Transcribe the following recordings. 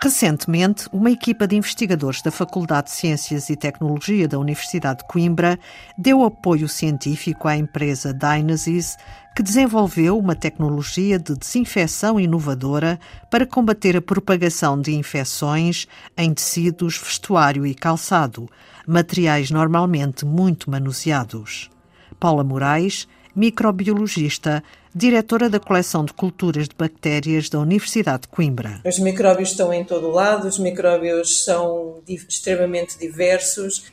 Recentemente, uma equipa de investigadores da Faculdade de Ciências e Tecnologia da Universidade de Coimbra deu apoio científico à empresa Dynasys, que desenvolveu uma tecnologia de desinfecção inovadora para combater a propagação de infecções em tecidos, vestuário e calçado, materiais normalmente muito manuseados. Paula Moraes, microbiologista, diretora da coleção de culturas de bactérias da Universidade de Coimbra. Os micróbios estão em todo o lado, os micróbios são extremamente diversos,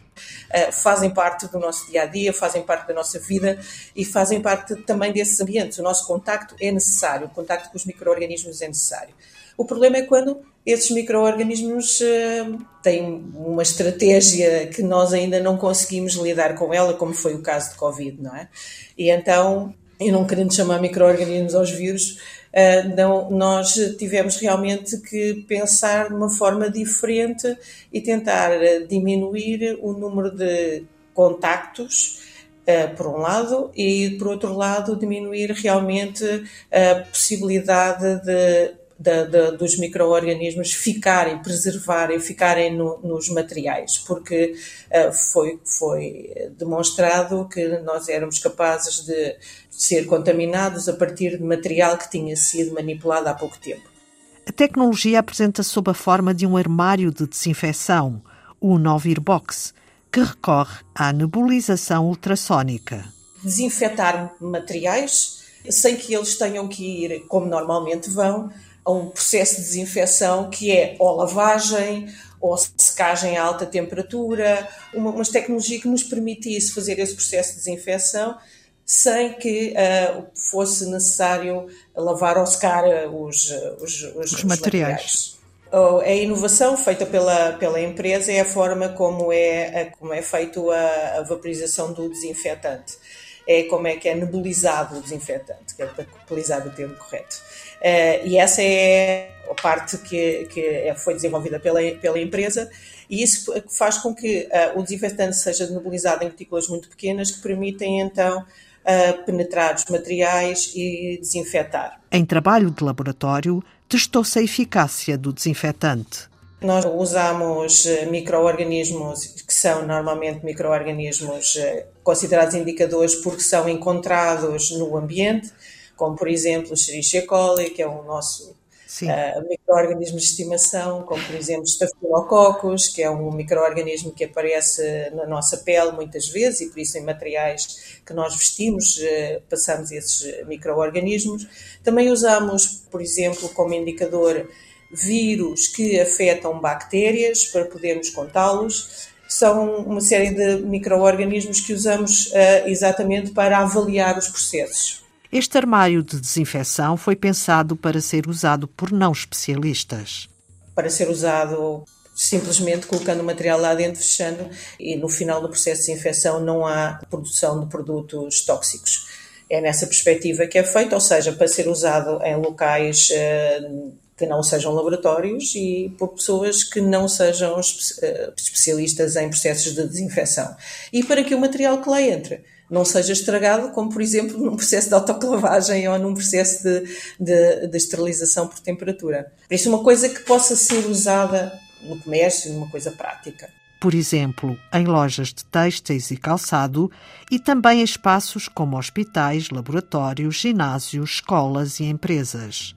eh, fazem parte do nosso dia a dia, fazem parte da nossa vida e fazem parte também desses ambientes. O nosso contacto é necessário, o contacto com os micro-organismos é necessário. O problema é quando esses micro-organismos uh, têm uma estratégia que nós ainda não conseguimos lidar com ela, como foi o caso de Covid, não é? E então, eu não querendo chamar micro-organismos aos vírus, uh, não, nós tivemos realmente que pensar de uma forma diferente e tentar diminuir o número de contactos Uh, por um lado, e por outro lado, diminuir realmente a possibilidade de da, da, dos micro-organismos ficarem, preservarem, ficarem no, nos materiais, porque uh, foi, foi demonstrado que nós éramos capazes de ser contaminados a partir de material que tinha sido manipulado há pouco tempo. A tecnologia apresenta-se sob a forma de um armário de desinfecção, o Novirbox, que recorre à nebulização ultrassónica. Desinfetar materiais sem que eles tenham que ir, como normalmente vão, a um processo de desinfecção que é ou lavagem, ou secagem a alta temperatura, uma, uma tecnologia que nos permitisse fazer esse processo de desinfecção sem que uh, fosse necessário lavar ou secar os, os, os, os materiais. materiais. A inovação feita pela, pela empresa é a forma como é, como é feito a, a vaporização do desinfetante é como é que é nebulizado o desinfetante, que é para utilizar o termo correto. Uh, e essa é a parte que, que é, foi desenvolvida pela, pela empresa e isso faz com que uh, o desinfetante seja nebulizado em partículas muito pequenas que permitem então uh, penetrar os materiais e desinfetar. Em trabalho de laboratório, testou-se a eficácia do desinfetante. Nós usamos eh, micro-organismos que são normalmente micro-organismos eh, considerados indicadores porque são encontrados no ambiente, como por exemplo o Escherichia coli, que é o nosso uh, micro-organismo de estimação, como por exemplo Staphylococcus, que é um micro-organismo que aparece na nossa pele muitas vezes e por isso em materiais que nós vestimos uh, passamos esses micro-organismos. Também usamos, por exemplo, como indicador vírus que afetam bactérias para podermos contá-los. São uma série de micro-organismos que usamos uh, exatamente para avaliar os processos. Este armário de desinfecção foi pensado para ser usado por não especialistas. Para ser usado simplesmente colocando o material lá dentro, fechando, e no final do processo de desinfecção não há produção de produtos tóxicos. É nessa perspectiva que é feito, ou seja, para ser usado em locais uh, que não sejam laboratórios e por pessoas que não sejam eh, especialistas em processos de desinfecção. E para que o material que lá entre não seja estragado, como por exemplo num processo de autoclavagem ou num processo de, de, de esterilização por temperatura. Por isso, uma coisa que possa ser usada no comércio, numa coisa prática. Por exemplo, em lojas de têxteis e calçado e também em espaços como hospitais, laboratórios, ginásios, escolas e empresas.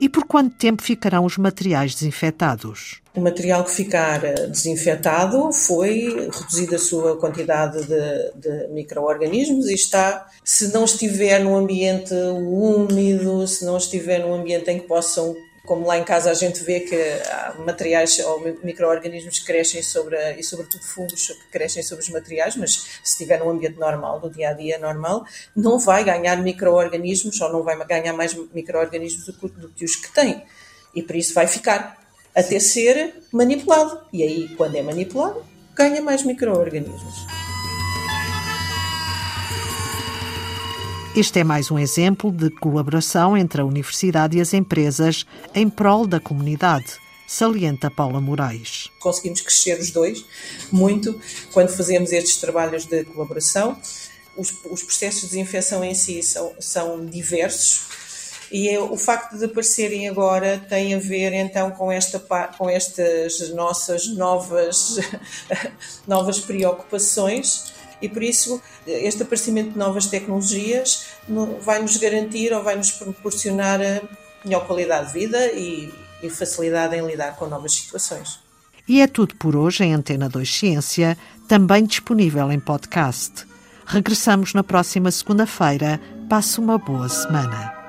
E por quanto tempo ficarão os materiais desinfetados? O material que ficar eh, desinfetado foi reduzida a sua quantidade de, de micro-organismos e está, se não estiver num ambiente úmido, se não estiver num ambiente em que possam como lá em casa a gente vê que há materiais ou micro-organismos que crescem sobre, e sobretudo fungos que crescem sobre os materiais, mas se estiver num ambiente normal, do dia a dia normal, não vai ganhar micro-organismos ou não vai ganhar mais micro-organismos do, do que os que tem. E por isso vai ficar até ser manipulado. E aí, quando é manipulado, ganha mais micro-organismos. Este é mais um exemplo de colaboração entre a universidade e as empresas em prol da comunidade, salienta Paula Moraes. Conseguimos crescer os dois muito quando fazemos estes trabalhos de colaboração. Os, os processos de desinfecção em si são, são diversos E é, o facto de aparecerem agora tem a ver então com, esta, com estas nossas novas, novas preocupações e por isso este aparecimento de novas tecnologias vai nos garantir ou vai nos proporcionar melhor qualidade de vida e, e facilidade em lidar com novas situações. E é tudo por hoje em Antena 2 Ciência, também disponível em podcast. Regressamos na próxima segunda-feira. Passe uma boa semana.